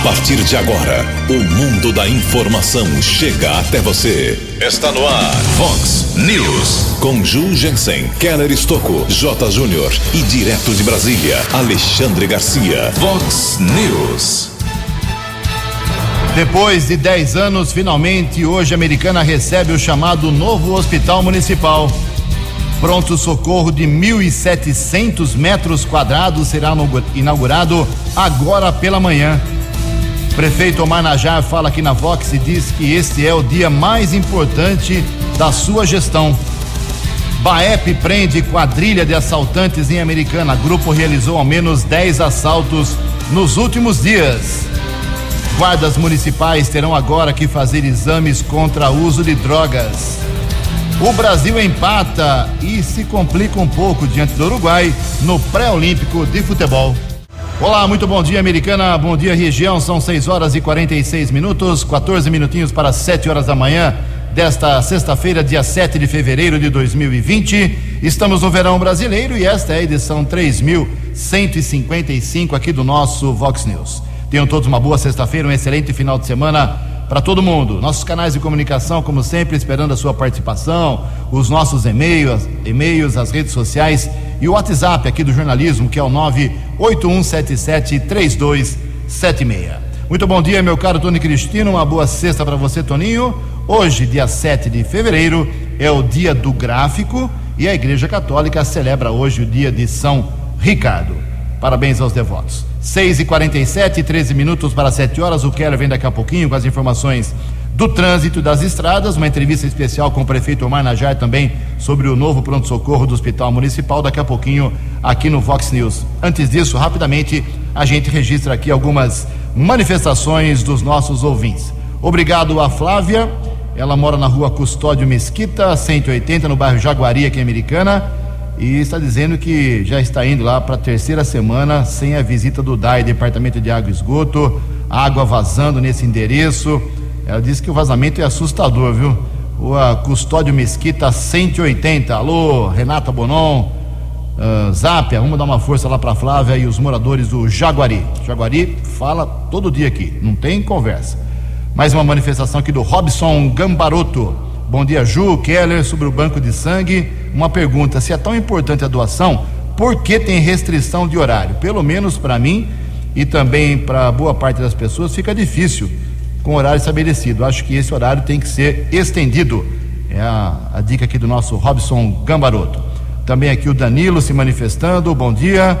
A partir de agora, o mundo da informação chega até você. Está no ar, Fox News. Com Ju Jensen, Keller Estocco, J. Júnior e direto de Brasília, Alexandre Garcia. Fox News. Depois de 10 anos, finalmente, hoje a Americana recebe o chamado novo Hospital Municipal. Pronto socorro de 1.700 metros quadrados será inaugurado agora pela manhã. Prefeito Omar Najar fala aqui na Vox e diz que este é o dia mais importante da sua gestão. Baep prende quadrilha de assaltantes em Americana. Grupo realizou ao menos 10 assaltos nos últimos dias. Guardas municipais terão agora que fazer exames contra uso de drogas. O Brasil empata e se complica um pouco diante do Uruguai no pré-olímpico de futebol. Olá, muito bom dia, americana. Bom dia, região. São 6 horas e 46 minutos, 14 minutinhos para 7 horas da manhã desta sexta-feira, dia 7 de fevereiro de 2020. Estamos no verão brasileiro e esta é a edição 3155 aqui do nosso Vox News. Tenham todos uma boa sexta-feira, um excelente final de semana para todo mundo. Nossos canais de comunicação, como sempre, esperando a sua participação, os nossos e-mails, e-mails, as redes sociais e o WhatsApp aqui do jornalismo, que é o 981773276. Muito bom dia, meu caro Tony Cristino. Uma boa sexta para você, Toninho. Hoje, dia 7 de fevereiro, é o dia do gráfico e a Igreja Católica celebra hoje o dia de São Ricardo. Parabéns aos devotos. 6 e 47 13 minutos para 7 horas. O Keller vem daqui a pouquinho com as informações do trânsito das estradas. Uma entrevista especial com o prefeito Omar Najar também sobre o novo pronto-socorro do Hospital Municipal. Daqui a pouquinho aqui no Vox News. Antes disso, rapidamente, a gente registra aqui algumas manifestações dos nossos ouvintes. Obrigado a Flávia. Ela mora na rua Custódio Mesquita, 180, no bairro Jaguari, aqui em Americana e está dizendo que já está indo lá para a terceira semana sem a visita do DAI, Departamento de Água e Esgoto, água vazando nesse endereço. Ela disse que o vazamento é assustador, viu? O Custódio Mesquita 180. Alô, Renata Bonon, uh, Zápia, vamos dar uma força lá para Flávia e os moradores do Jaguari. Jaguari fala todo dia aqui, não tem conversa. Mais uma manifestação aqui do Robson Gambaroto. Bom dia, Ju, Keller, sobre o banco de sangue. Uma pergunta: se é tão importante a doação, por que tem restrição de horário? Pelo menos para mim e também para boa parte das pessoas fica difícil com horário estabelecido. Acho que esse horário tem que ser estendido. É a, a dica aqui do nosso Robson Gambaroto. Também aqui o Danilo se manifestando. Bom dia,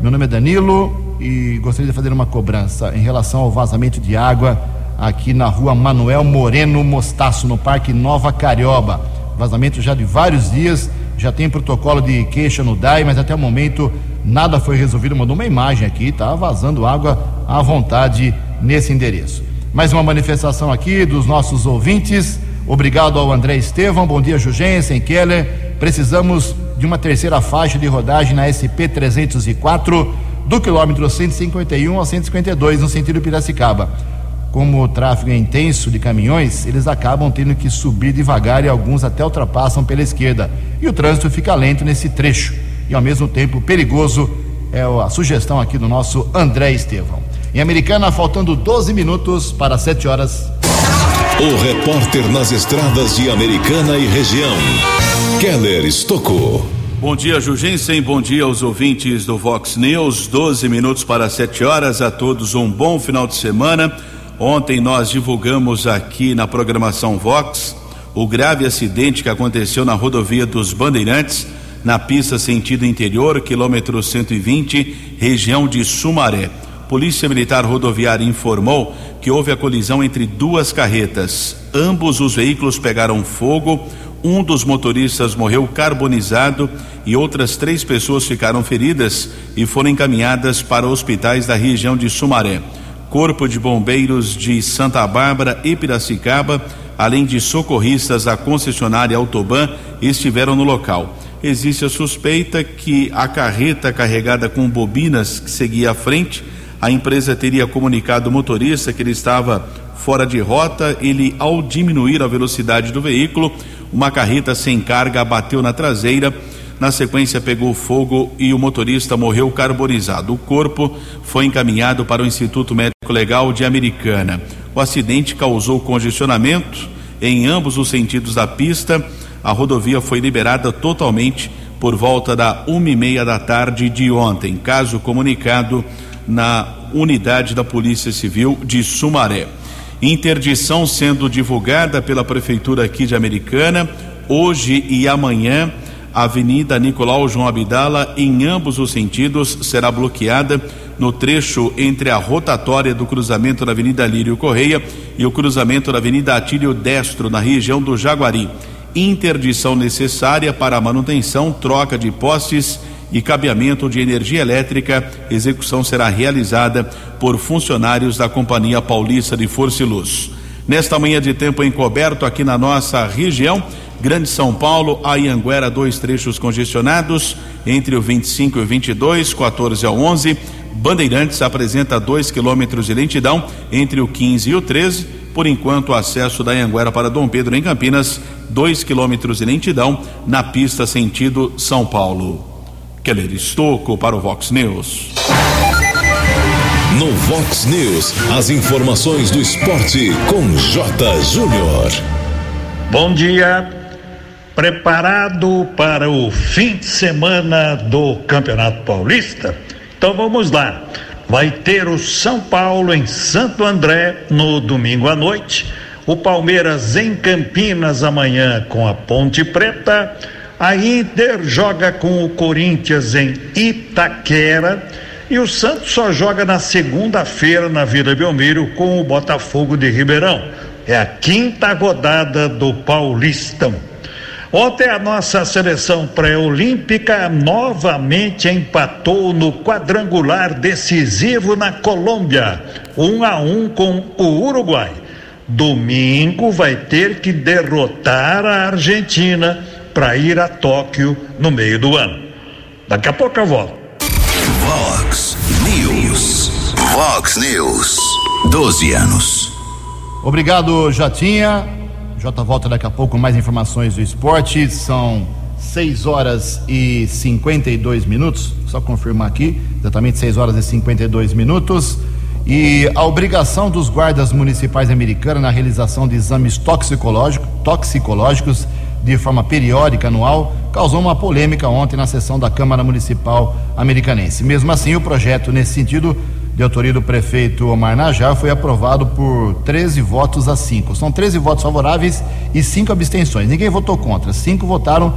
meu nome é Danilo e gostaria de fazer uma cobrança em relação ao vazamento de água aqui na rua Manuel Moreno Mostaço, no Parque Nova Carioba. Vazamento já de vários dias, já tem protocolo de queixa no DAI, mas até o momento nada foi resolvido. Mandou uma imagem aqui, tá vazando água à vontade nesse endereço. Mais uma manifestação aqui dos nossos ouvintes. Obrigado ao André Estevam. Bom dia, Jugensen, Keller. Precisamos de uma terceira faixa de rodagem na SP 304 do quilômetro 151 ao 152 no sentido Piracicaba como o tráfego é intenso de caminhões, eles acabam tendo que subir devagar e alguns até ultrapassam pela esquerda. E o trânsito fica lento nesse trecho e ao mesmo tempo perigoso. É a sugestão aqui do nosso André Estevão. Em Americana, faltando 12 minutos para 7 horas. O repórter nas estradas de Americana e região, Keller Estocou. Bom dia, Jugensen. Bom dia aos ouvintes do Vox News. 12 minutos para 7 horas. A todos um bom final de semana. Ontem nós divulgamos aqui na programação Vox o grave acidente que aconteceu na rodovia dos Bandeirantes, na pista sentido interior, quilômetro 120, região de Sumaré. Polícia Militar Rodoviária informou que houve a colisão entre duas carretas. Ambos os veículos pegaram fogo, um dos motoristas morreu carbonizado e outras três pessoas ficaram feridas e foram encaminhadas para hospitais da região de Sumaré. Corpo de Bombeiros de Santa Bárbara e Piracicaba, além de socorristas da concessionária Autoban, estiveram no local. Existe a suspeita que a carreta carregada com bobinas que seguia à frente, a empresa teria comunicado ao motorista que ele estava fora de rota. Ele, ao diminuir a velocidade do veículo, uma carreta sem carga bateu na traseira Na sequência, pegou fogo e o motorista morreu carbonizado. O corpo foi encaminhado para o Instituto Médico Legal de Americana. O acidente causou congestionamento em ambos os sentidos da pista. A rodovia foi liberada totalmente por volta da uma e meia da tarde de ontem. Caso comunicado na unidade da Polícia Civil de Sumaré. Interdição sendo divulgada pela Prefeitura aqui de Americana, hoje e amanhã. A Avenida Nicolau João Abdala, em ambos os sentidos, será bloqueada no trecho entre a rotatória do cruzamento da Avenida Lírio Correia e o cruzamento da Avenida Atílio Destro, na região do Jaguari. Interdição necessária para a manutenção, troca de postes e cabeamento de energia elétrica. Execução será realizada por funcionários da Companhia Paulista de Força e Luz. Nesta manhã de tempo encoberto aqui na nossa região, Grande São Paulo, Anhanguera, dois trechos congestionados entre o 25 e o 22, 14 ao 11. Bandeirantes apresenta dois quilômetros de lentidão entre o 15 e o 13. Por enquanto, o acesso da Anhanguera para Dom Pedro em Campinas, dois quilômetros de lentidão na pista sentido São Paulo. Keller Estocco para o Vox News. No Vox News, as informações do esporte com J. Júnior. Bom dia. Preparado para o fim de semana do Campeonato Paulista? Então vamos lá. Vai ter o São Paulo em Santo André no domingo à noite, o Palmeiras em Campinas amanhã com a Ponte Preta, a Inter joga com o Corinthians em Itaquera e o Santos só joga na segunda-feira na Vila Belmiro com o Botafogo de Ribeirão. É a quinta rodada do Paulistão. Ontem a nossa seleção pré-olímpica novamente empatou no quadrangular decisivo na Colômbia, um a um com o Uruguai. Domingo vai ter que derrotar a Argentina para ir a Tóquio no meio do ano. Daqui a pouco eu volto. Vox News. Vox News. 12 anos. Obrigado, Jotinha. Jota volta daqui a pouco com mais informações do esporte. São 6 horas e 52 minutos. Só confirmar aqui, exatamente 6 horas e 52 minutos. E a obrigação dos guardas municipais americanos na realização de exames toxicológico, toxicológicos de forma periódica anual causou uma polêmica ontem na sessão da Câmara Municipal Americanense. Mesmo assim, o projeto nesse sentido de autoria do prefeito Omar Najar, foi aprovado por 13 votos a 5. São 13 votos favoráveis e 5 abstenções. Ninguém votou contra. Cinco votaram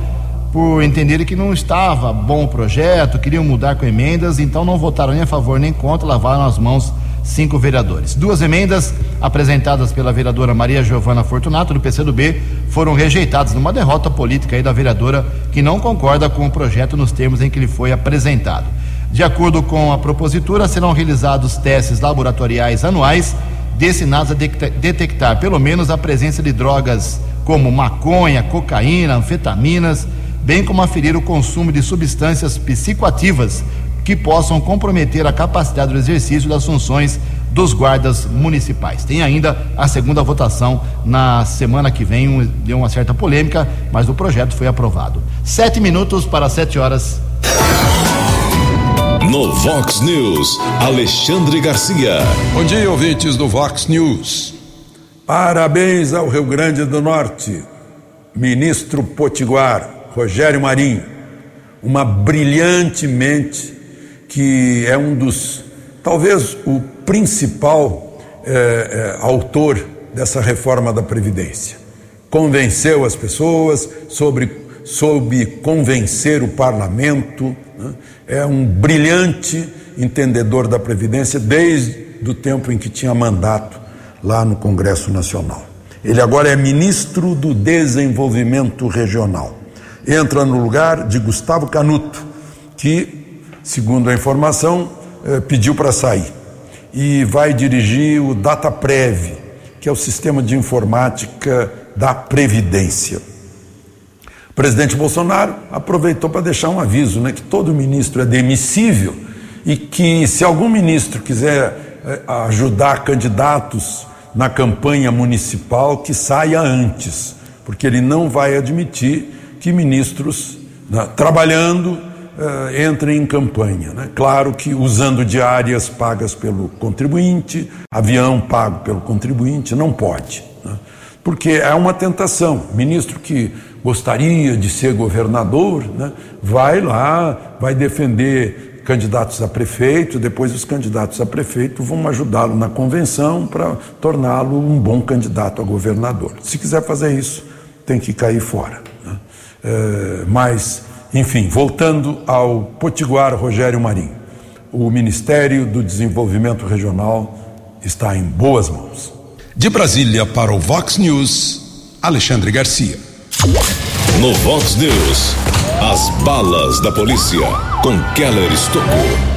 por entenderem que não estava bom o projeto, queriam mudar com emendas, então não votaram nem a favor nem contra, lavaram as mãos cinco vereadores. Duas emendas apresentadas pela vereadora Maria Giovana Fortunato, do PCdoB, foram rejeitadas numa derrota política aí da vereadora que não concorda com o projeto nos termos em que ele foi apresentado. De acordo com a propositura, serão realizados testes laboratoriais anuais destinados a detectar pelo menos a presença de drogas como maconha, cocaína, anfetaminas, bem como aferir o consumo de substâncias psicoativas que possam comprometer a capacidade do exercício das funções dos guardas municipais. Tem ainda a segunda votação na semana que vem, deu uma certa polêmica, mas o projeto foi aprovado. Sete minutos para sete horas. No Vox News, Alexandre Garcia. Bom dia, ouvintes do Vox News. Parabéns ao Rio Grande do Norte, ministro Potiguar, Rogério Marinho, uma brilhante mente que é um dos, talvez o principal é, é, autor dessa reforma da Previdência. Convenceu as pessoas sobre, soube convencer o parlamento, né? é um brilhante entendedor da Previdência desde o tempo em que tinha mandato lá no Congresso Nacional. Ele agora é ministro do Desenvolvimento Regional. Entra no lugar de Gustavo Canuto, que, segundo a informação, eh, pediu para sair. E vai dirigir o DataPrev, que é o sistema de informática da Previdência. O presidente Bolsonaro aproveitou para deixar um aviso, né, que todo ministro é demissível e que se algum ministro quiser eh, ajudar candidatos na campanha municipal, que saia antes, porque ele não vai admitir que ministros né, trabalhando, uh, em campanha. Né? Claro que usando diárias pagas pelo contribuinte, avião pago pelo contribuinte, não pode. Né? Porque é uma tentação. Ministro que gostaria de ser governador, né, vai lá, vai defender candidatos a prefeito, depois os candidatos a prefeito vão ajudá-lo na convenção para torná-lo um bom candidato a governador. Se quiser fazer isso, tem que cair fora. Né? É, mas, enfim, voltando ao Potiguar Rogério Marinho, o Ministério do Desenvolvimento Regional está em boas mãos. De Brasília para o Vox News, Alexandre Garcia. No Vox News, as balas da polícia com Keller Estocou.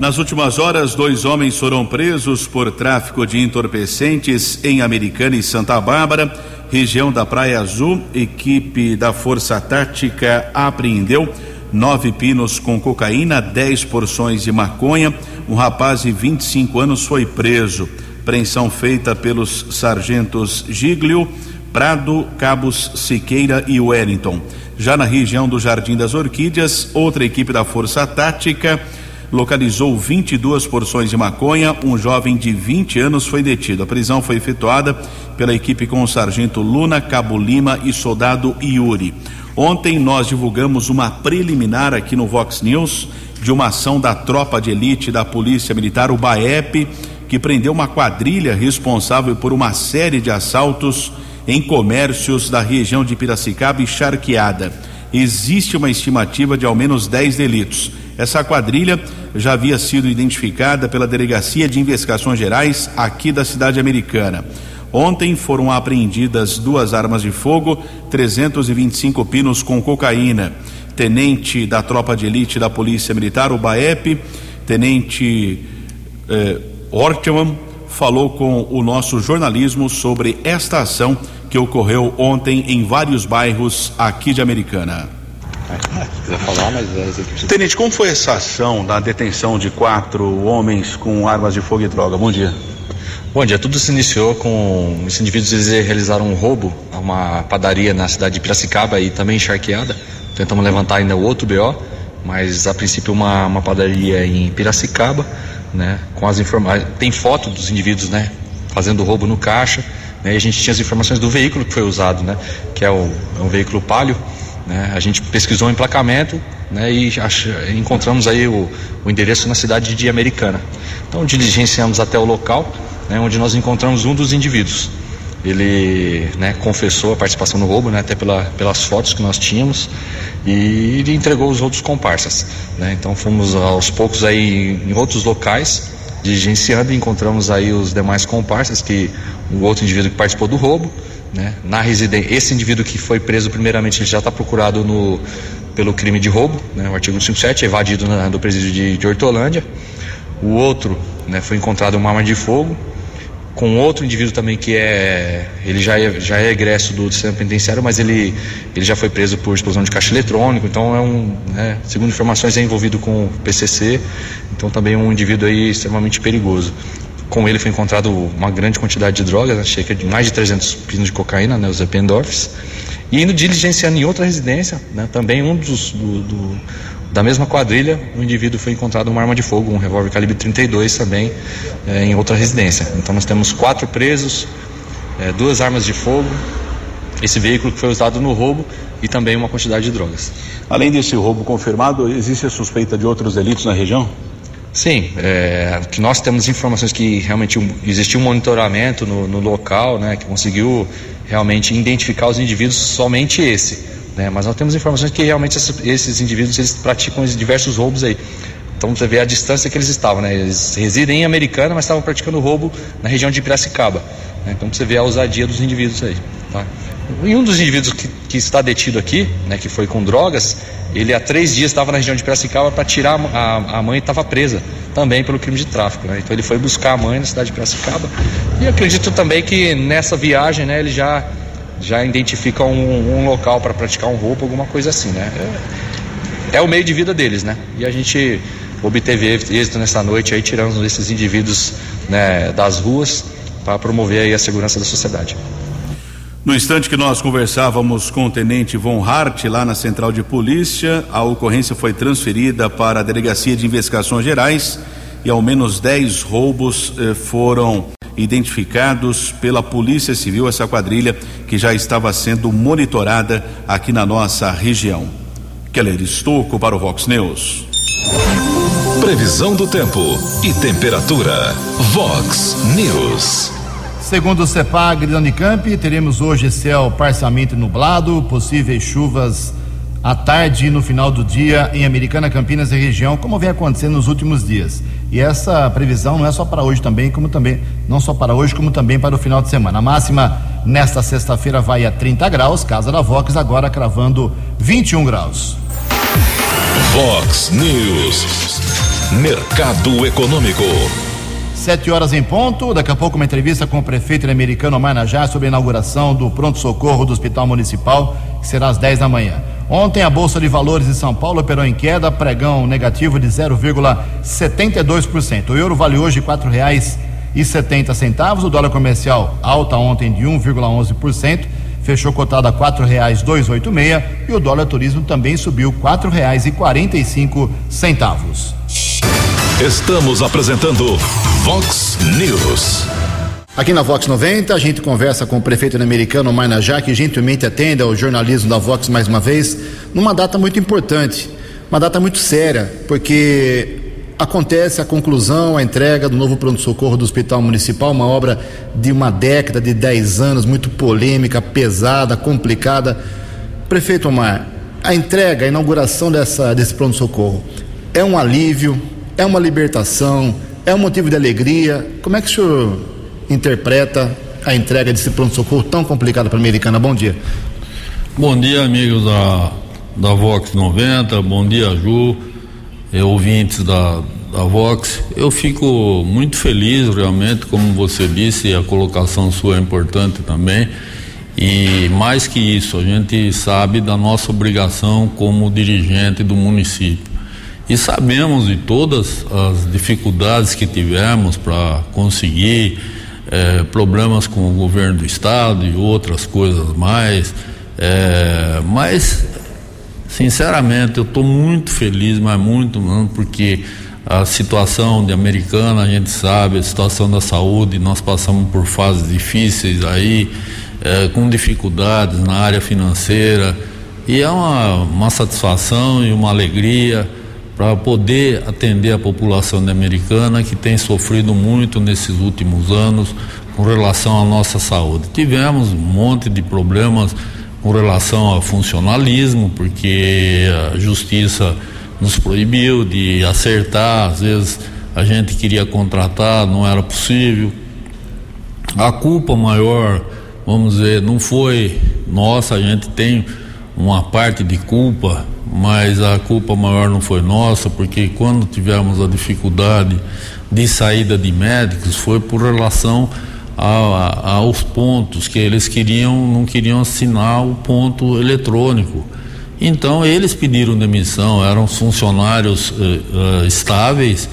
Nas últimas horas, dois homens foram presos por tráfico de entorpecentes em Americana e Santa Bárbara, região da Praia Azul. Equipe da Força Tática apreendeu nove pinos com cocaína, dez porções de maconha. Um rapaz de 25 anos foi preso. Preensão feita pelos sargentos Giglio, Prado, Cabos Siqueira e Wellington. Já na região do Jardim das Orquídeas, outra equipe da Força Tática localizou 22 porções de maconha. Um jovem de 20 anos foi detido. A prisão foi efetuada pela equipe com o sargento Luna, Cabo Lima e soldado Yuri. Ontem nós divulgamos uma preliminar aqui no Vox News de uma ação da tropa de elite da Polícia Militar, o BAEP, que prendeu uma quadrilha responsável por uma série de assaltos em comércios da região de Piracicaba e Charqueada. Existe uma estimativa de ao menos 10 delitos. Essa quadrilha já havia sido identificada pela Delegacia de Investigações Gerais aqui da cidade americana. Ontem foram apreendidas duas armas de fogo, 325 pinos com cocaína. Tenente da tropa de elite da Polícia Militar, o BAEP, Tenente eh, Ortman, falou com o nosso jornalismo sobre esta ação que ocorreu ontem em vários bairros aqui de Americana. Falar, é Tenente, como foi essa ação da detenção de quatro homens com armas de fogo e droga? Bom dia. Bom dia, tudo se iniciou com os indivíduos eles realizaram um roubo a uma padaria na cidade de Piracicaba e também encharqueada. Tentamos levantar ainda o outro BO, mas a princípio uma, uma padaria em Piracicaba né, com as informações. Tem foto dos indivíduos, né, fazendo roubo no caixa, né, e a gente tinha as informações do veículo que foi usado, né, que é, o, é um veículo palio, né, a gente pesquisou o emplacamento, né, e ach, encontramos aí o, o endereço na cidade de Americana. Então diligenciamos até o local, né, onde nós encontramos um dos indivíduos. Ele né, confessou a participação no roubo, né, até pela, pelas fotos que nós tínhamos, e ele entregou os outros comparsas. Né? Então fomos aos poucos aí em outros locais, diligenciando e encontramos aí os demais comparsas, que o outro indivíduo que participou do roubo, né? na residência. Esse indivíduo que foi preso primeiramente ele já está procurado no, pelo crime de roubo, né? o artigo 157, evadido na, do presídio de, de Hortolândia. O outro né, foi encontrado uma arma de fogo, com outro indivíduo também que é ele já é, já é egresso do sistema penitenciário, mas ele ele já foi preso por explosão de caixa eletrônico, então é um, né, segundo informações é envolvido com PCC, então também é um indivíduo aí extremamente perigoso. Com ele foi encontrado uma grande quantidade de drogas, né, cerca de mais de 300 pinos de cocaína, né, os Ependorfs, e indo diligenciando em outra residência, né, também um dos do, do da mesma quadrilha, o indivíduo foi encontrado uma arma de fogo, um revólver calibre 32 também, é, em outra residência. Então nós temos quatro presos, é, duas armas de fogo, esse veículo que foi usado no roubo e também uma quantidade de drogas. Além desse roubo confirmado, existe a suspeita de outros delitos na região? Sim, é, nós temos informações que realmente existiu um monitoramento no, no local, né, que conseguiu realmente identificar os indivíduos, somente esse. Né? Mas nós temos informações que realmente esses, esses indivíduos eles praticam diversos roubos aí. Então você vê a distância que eles estavam, né? Eles residem em Americana, mas estavam praticando roubo na região de Piracicaba. Né? Então você vê a ousadia dos indivíduos aí. Tá? E um dos indivíduos que, que está detido aqui, né, que foi com drogas, ele há três dias estava na região de Piracicaba para tirar a, a mãe estava presa também pelo crime de tráfico. Né? Então ele foi buscar a mãe na cidade de Piracicaba. E acredito também que nessa viagem, né, ele já já identifica um, um local para praticar um roubo, alguma coisa assim, né? É, é, o meio de vida deles, né? E a gente obteve êxito nessa noite aí, tirando esses indivíduos né, das ruas para promover aí a segurança da sociedade. No instante que nós conversávamos com o tenente Von Hart lá na central de polícia, a ocorrência foi transferida para a Delegacia de Investigações Gerais e ao menos 10 roubos eh, foram identificados pela Polícia Civil, essa quadrilha que já estava sendo monitorada aqui na nossa região. Keller Estocco para o Vox News. Previsão do tempo e temperatura. Vox News. Segundo o CEPAG da Unicamp, teremos hoje céu parcialmente nublado, possíveis chuvas à tarde e no final do dia em Americana, Campinas e região, como vem acontecendo nos últimos dias. E essa previsão não é só para hoje também, como também, não só para hoje, como também para o final de semana. A máxima nesta sexta-feira vai a 30 graus, casa da Vox agora cravando 21 graus. Vox News. Mercado Econômico. Sete horas em ponto, daqui a pouco uma entrevista com o prefeito americano Manajá sobre a inauguração do pronto-socorro do Hospital Municipal, que será às 10 da manhã. Ontem a Bolsa de Valores de São Paulo operou em queda, pregão negativo de 0,72%. O euro vale hoje R$ 4,70. O dólar comercial alta ontem de 1,11%, fechou cotado a R$ 4,286 e o dólar turismo também subiu R$ 4,45. Estamos apresentando Vox News. Aqui na Vox 90, a gente conversa com o prefeito americano Marnajá, que gentilmente atende ao jornalismo da Vox mais uma vez, numa data muito importante, uma data muito séria, porque acontece a conclusão, a entrega do novo pronto-socorro do Hospital Municipal, uma obra de uma década, de 10 anos, muito polêmica, pesada, complicada. Prefeito Omar, a entrega, a inauguração dessa, desse pronto-socorro é um alívio, é uma libertação, é um motivo de alegria. Como é que o senhor interpreta a entrega desse pronto-socorro tão complicado para a Americana? Bom dia. Bom dia, amigos da, da Vox 90, bom dia, Ju, e ouvintes da, da Vox. Eu fico muito feliz, realmente, como você disse, a colocação sua é importante também. E mais que isso, a gente sabe da nossa obrigação como dirigente do município. E sabemos de todas as dificuldades que tivemos para conseguir é, problemas com o governo do estado e outras coisas mais. É, mas, sinceramente, eu estou muito feliz, mas muito, porque a situação de americana, a gente sabe, a situação da saúde, nós passamos por fases difíceis aí, é, com dificuldades na área financeira, e é uma, uma satisfação e uma alegria para poder atender a população americana que tem sofrido muito nesses últimos anos com relação à nossa saúde. Tivemos um monte de problemas com relação ao funcionalismo, porque a justiça nos proibiu de acertar, às vezes a gente queria contratar, não era possível. A culpa maior, vamos dizer, não foi nossa, a gente tem uma parte de culpa mas a culpa maior não foi nossa, porque quando tivemos a dificuldade de saída de médicos foi por relação a, a, aos pontos que eles queriam, não queriam assinar o ponto eletrônico. Então eles pediram demissão, eram funcionários eh, eh, estáveis,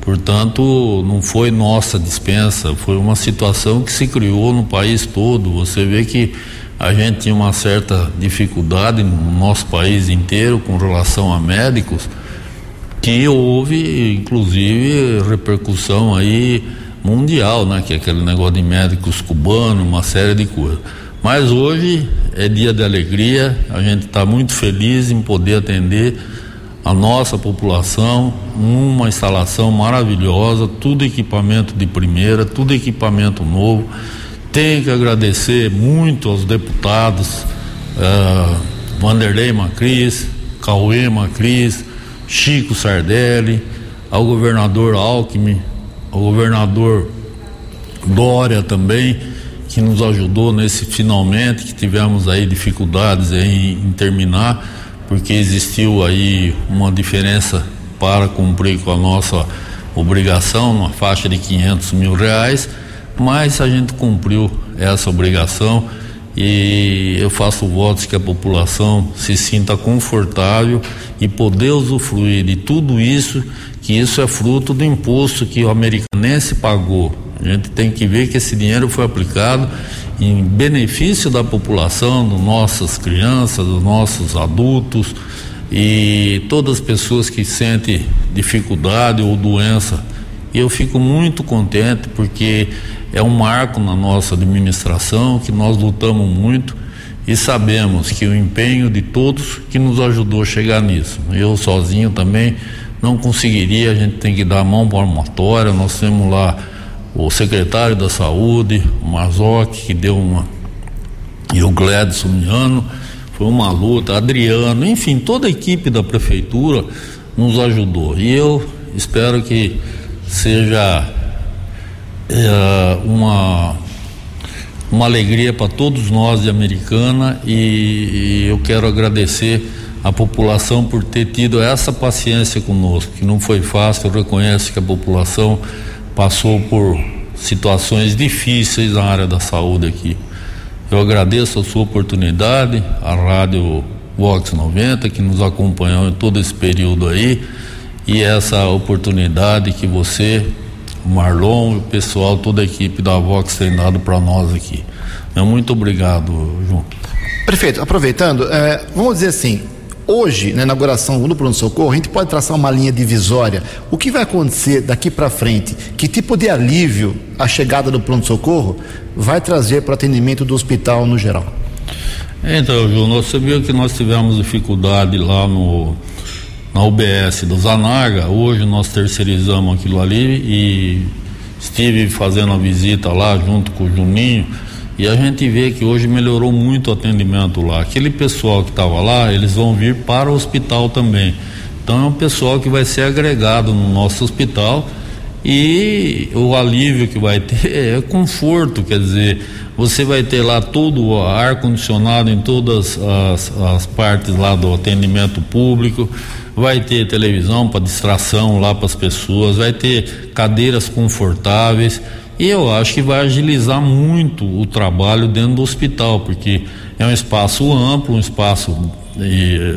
portanto não foi nossa dispensa, foi uma situação que se criou no país todo. Você vê que a gente tinha uma certa dificuldade no nosso país inteiro com relação a médicos, que houve inclusive repercussão aí mundial, né? Que é aquele negócio de médicos cubanos, uma série de coisas. Mas hoje é dia de alegria, a gente está muito feliz em poder atender a nossa população, uma instalação maravilhosa, tudo equipamento de primeira, tudo equipamento novo. Tenho que agradecer muito aos deputados uh, Vanderlei Macris, Cauê Macris, Chico Sardelli, ao governador Alckmin, ao governador Dória também, que nos ajudou nesse finalmente, que tivemos aí dificuldades em, em terminar, porque existiu aí uma diferença para cumprir com a nossa obrigação, uma faixa de 500 mil reais mas a gente cumpriu essa obrigação e eu faço votos que a população se sinta confortável e poder usufruir de tudo isso, que isso é fruto do imposto que o americanense pagou. A gente tem que ver que esse dinheiro foi aplicado em benefício da população, das nossas crianças, dos nossos adultos e todas as pessoas que sentem dificuldade ou doença. E eu fico muito contente porque é um marco na nossa administração que nós lutamos muito e sabemos que o empenho de todos que nos ajudou a chegar nisso. Eu sozinho também não conseguiria, a gente tem que dar a mão para a motória, nós temos lá o secretário da saúde, o Mazoc, que deu uma. e o Gledson Miano, foi uma luta, Adriano, enfim, toda a equipe da prefeitura nos ajudou. E eu espero que seja é, uma, uma alegria para todos nós de Americana e, e eu quero agradecer a população por ter tido essa paciência conosco, que não foi fácil, eu reconheço que a população passou por situações difíceis na área da saúde aqui. Eu agradeço a sua oportunidade, a Rádio Vox 90, que nos acompanhou em todo esse período aí, e essa oportunidade que você, o Marlon, o pessoal, toda a equipe da Vox tem dado para nós aqui. Muito obrigado, João. Prefeito, aproveitando, é, vamos dizer assim, Hoje, na inauguração do pronto-socorro, a gente pode traçar uma linha divisória. O que vai acontecer daqui para frente? Que tipo de alívio a chegada do pronto-socorro vai trazer para o atendimento do hospital no geral? Então, João, nós sabíamos que nós tivemos dificuldade lá no, na UBS do Zanaga. Hoje nós terceirizamos aquilo ali e estive fazendo a visita lá junto com o Juninho e a gente vê que hoje melhorou muito o atendimento lá. Aquele pessoal que estava lá, eles vão vir para o hospital também. Então é um pessoal que vai ser agregado no nosso hospital e o alívio que vai ter é conforto, quer dizer, você vai ter lá todo o ar condicionado em todas as, as partes lá do atendimento público, vai ter televisão para distração lá para as pessoas, vai ter cadeiras confortáveis. E eu acho que vai agilizar muito o trabalho dentro do hospital, porque é um espaço amplo, um espaço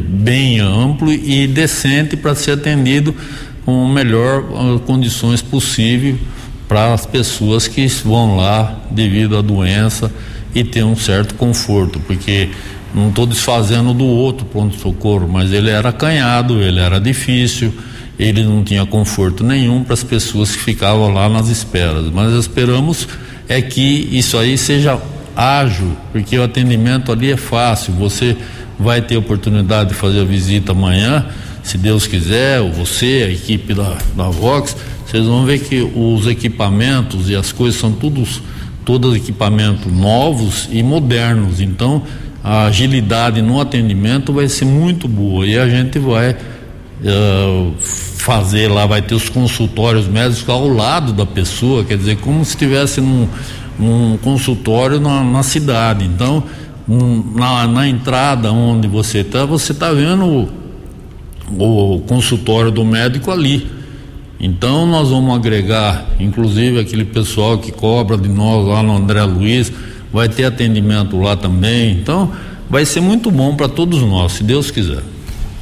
bem amplo e decente para ser atendido com melhor uh, condições possível para as pessoas que vão lá devido à doença e ter um certo conforto, porque não estou desfazendo do outro pronto-socorro, mas ele era acanhado, ele era difícil ele não tinha conforto nenhum para as pessoas que ficavam lá nas esperas. Mas esperamos é que isso aí seja ágil, porque o atendimento ali é fácil. Você vai ter oportunidade de fazer a visita amanhã, se Deus quiser, ou você, a equipe da, da Vox, vocês vão ver que os equipamentos e as coisas são todos todos equipamentos novos e modernos. Então, a agilidade no atendimento vai ser muito boa e a gente vai uh, fazer lá, vai ter os consultórios médicos ao lado da pessoa, quer dizer, como se estivesse num, num consultório na, na cidade. Então, na, na, entrada onde você está, você está vendo o, o consultório do médico ali. Então nós vamos agregar, inclusive aquele pessoal que cobra de nós lá no André Luiz, vai ter atendimento lá também. Então vai ser muito bom para todos nós, se Deus quiser.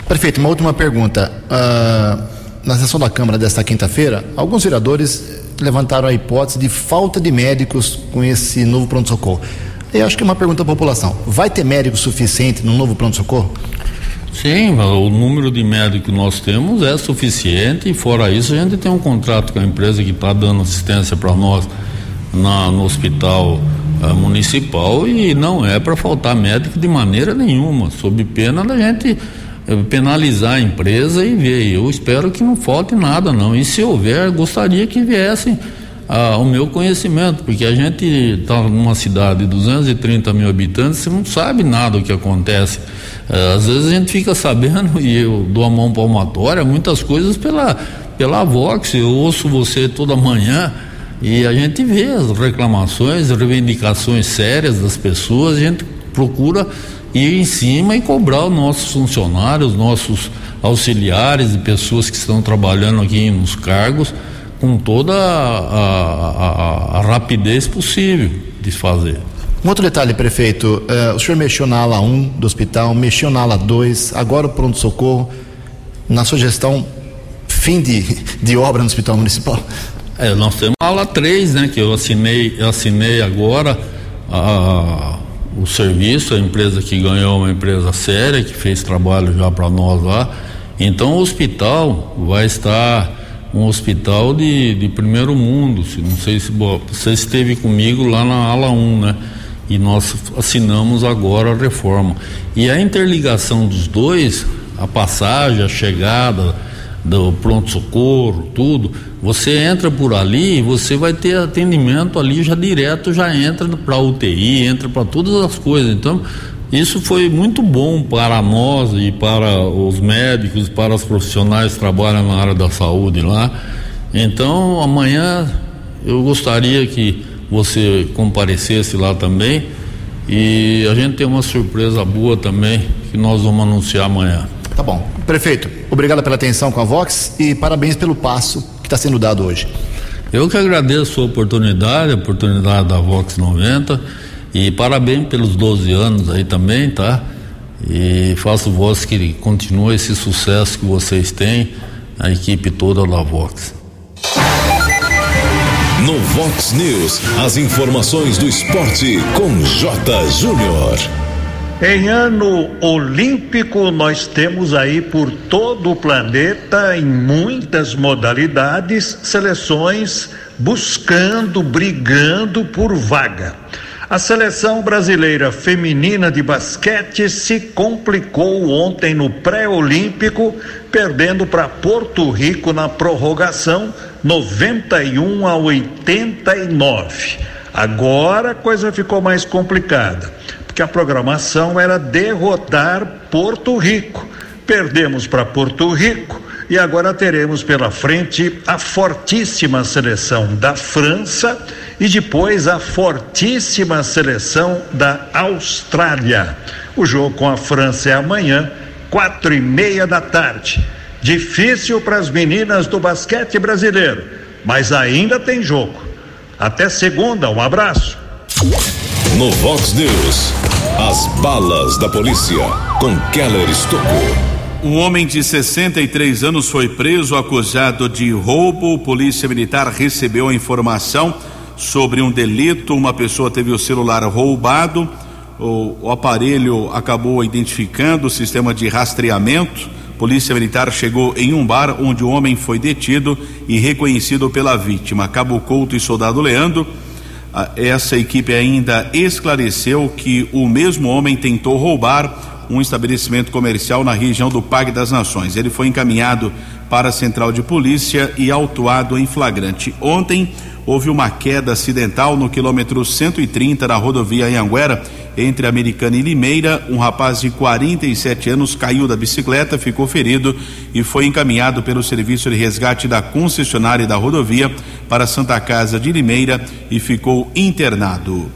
Prefeito, uma última pergunta. Uh, na sessão da Câmara desta quinta-feira, alguns vereadores levantaram a hipótese de falta de médicos com esse novo pronto-socorro. Eu acho que é uma pergunta da população. Vai ter médico suficiente no novo pronto-socorro? Sim, o número de médicos que nós temos é suficiente e fora isso a gente tem um contrato com a empresa que está dando assistência para nós na, no hospital uh, municipal e não é para faltar médico de maneira nenhuma, sob pena da gente penalizar a empresa e ver. Eu espero que não falte nada, não. E se houver, gostaria que viessem ah, o meu conhecimento, porque a gente está numa cidade de 230 mil habitantes, você não sabe nada o que acontece. Ah, às vezes a gente fica sabendo, e eu dou a mão palmatória, muitas coisas pela, pela Vox, eu ouço você toda manhã. E a gente vê as reclamações, reivindicações sérias das pessoas, a gente procura ir em cima e cobrar os nossos funcionários, nossos auxiliares e pessoas que estão trabalhando aqui nos cargos com toda a, a, a, a rapidez possível de fazer. Um outro detalhe, prefeito, uh, o senhor mexeu na ala 1 do hospital, mexeu na ala 2, agora o pronto-socorro, na sua gestão, fim de, de obra no hospital municipal? É, nós temos a ala 3, né, que eu assinei, eu assinei agora a, o serviço, a empresa que ganhou uma empresa séria, que fez trabalho já para nós lá. Então o hospital vai estar um hospital de, de primeiro mundo. Não sei se você esteve comigo lá na ala 1, né? E nós assinamos agora a reforma. E a interligação dos dois, a passagem, a chegada do pronto-socorro, tudo, você entra por ali e você vai ter atendimento ali já direto, já entra para UTI, entra para todas as coisas. Então, isso foi muito bom para nós e para os médicos, para os profissionais que trabalham na área da saúde lá. Então, amanhã eu gostaria que você comparecesse lá também e a gente tem uma surpresa boa também que nós vamos anunciar amanhã. Tá bom. Prefeito, obrigado pela atenção com a Vox e parabéns pelo passo que está sendo dado hoje. Eu que agradeço a oportunidade, a oportunidade da Vox 90 e parabéns pelos 12 anos aí também, tá? E faço voz que continue esse sucesso que vocês têm, a equipe toda da Vox. No Vox News, as informações do esporte com J. Júnior. Em ano olímpico, nós temos aí por todo o planeta, em muitas modalidades, seleções buscando, brigando por vaga. A seleção brasileira feminina de basquete se complicou ontem no pré-olímpico, perdendo para Porto Rico na prorrogação 91 a 89. Agora a coisa ficou mais complicada, porque a programação era derrotar Porto Rico. Perdemos para Porto Rico e agora teremos pela frente a fortíssima seleção da França e depois a fortíssima seleção da Austrália. O jogo com a França é amanhã, quatro e meia da tarde. Difícil para as meninas do basquete brasileiro, mas ainda tem jogo. Até segunda, um abraço. No Vox News, as balas da polícia com Keller Estocou. Um homem de 63 anos foi preso acusado de roubo. Polícia Militar recebeu a informação sobre um delito. Uma pessoa teve o celular roubado. O, o aparelho acabou identificando o sistema de rastreamento. Polícia Militar chegou em um bar onde o homem foi detido e reconhecido pela vítima. Cabo Couto e Soldado Leandro. Essa equipe ainda esclareceu que o mesmo homem tentou roubar um estabelecimento comercial na região do Parque das Nações. Ele foi encaminhado para a central de polícia e autuado em flagrante. Ontem houve uma queda acidental no quilômetro 130 da rodovia Anhanguera, entre Americana e Limeira. Um rapaz de 47 anos caiu da bicicleta, ficou ferido e foi encaminhado pelo serviço de resgate da concessionária da rodovia para Santa Casa de Limeira e ficou internado.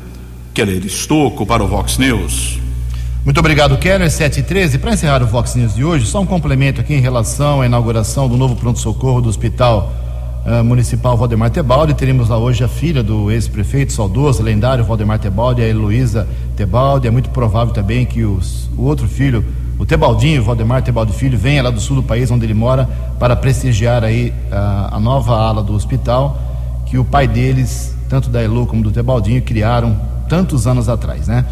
Keller Estocco para o Vox News. Muito obrigado, Keller. 7 e 13. Para encerrar o Fox News de hoje, só um complemento aqui em relação à inauguração do novo pronto-socorro do Hospital uh, Municipal Valdemar Tebaldi. Teremos lá hoje a filha do ex-prefeito saudoso, lendário Valdemar Tebaldi, a Heloísa Tebaldi. É muito provável também que os, o outro filho, o Tebaldinho, Valdemar Tebaldi Filho, venha lá do sul do país, onde ele mora, para prestigiar aí uh, a nova ala do hospital que o pai deles, tanto da Elo como do Tebaldinho, criaram tantos anos atrás, né?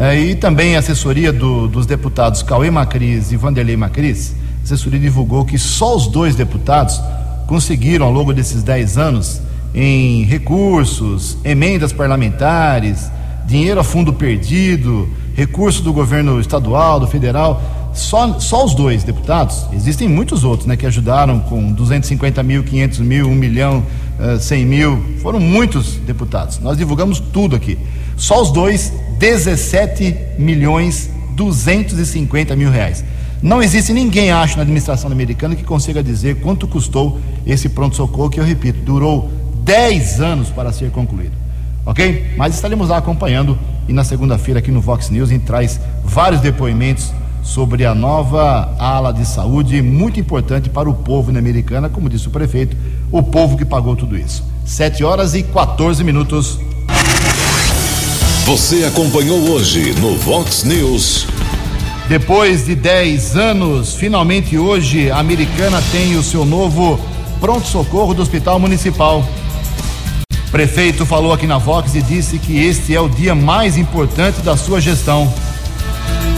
É, e também a assessoria do, dos deputados Cauê Macris e Vanderlei Macris, a assessoria divulgou que só os dois deputados conseguiram, ao longo desses 10 anos, em recursos, emendas parlamentares, dinheiro a fundo perdido, recurso do governo estadual, do federal, só, só os dois deputados, existem muitos outros, né, que ajudaram com 250 mil, 500 mil, 1 milhão, uh, 100 mil, foram muitos deputados. Nós divulgamos tudo aqui. Só os dois 17 milhões 250 mil reais. Não existe ninguém, acho, na administração americana que consiga dizer quanto custou esse pronto-socorro, que eu repito, durou 10 anos para ser concluído. Ok? Mas estaremos lá acompanhando e na segunda-feira aqui no Vox News a gente traz vários depoimentos sobre a nova ala de saúde, muito importante para o povo na americana, como disse o prefeito, o povo que pagou tudo isso. 7 horas e 14 minutos. Você acompanhou hoje no Vox News. Depois de 10 anos, finalmente hoje a Americana tem o seu novo pronto-socorro do Hospital Municipal. Prefeito falou aqui na Vox e disse que este é o dia mais importante da sua gestão.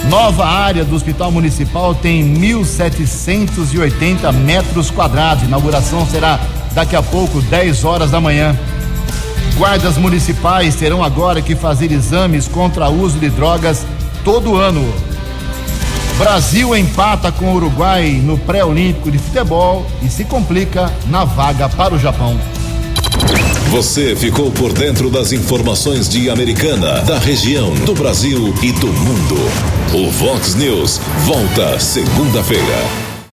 Nova área do Hospital Municipal tem 1.780 metros quadrados. Inauguração será daqui a pouco, 10 horas da manhã. Guardas municipais terão agora que fazer exames contra o uso de drogas todo ano. Brasil empata com o Uruguai no pré-olímpico de futebol e se complica na vaga para o Japão. Você ficou por dentro das informações de Americana, da região, do Brasil e do mundo. O Vox News volta segunda-feira.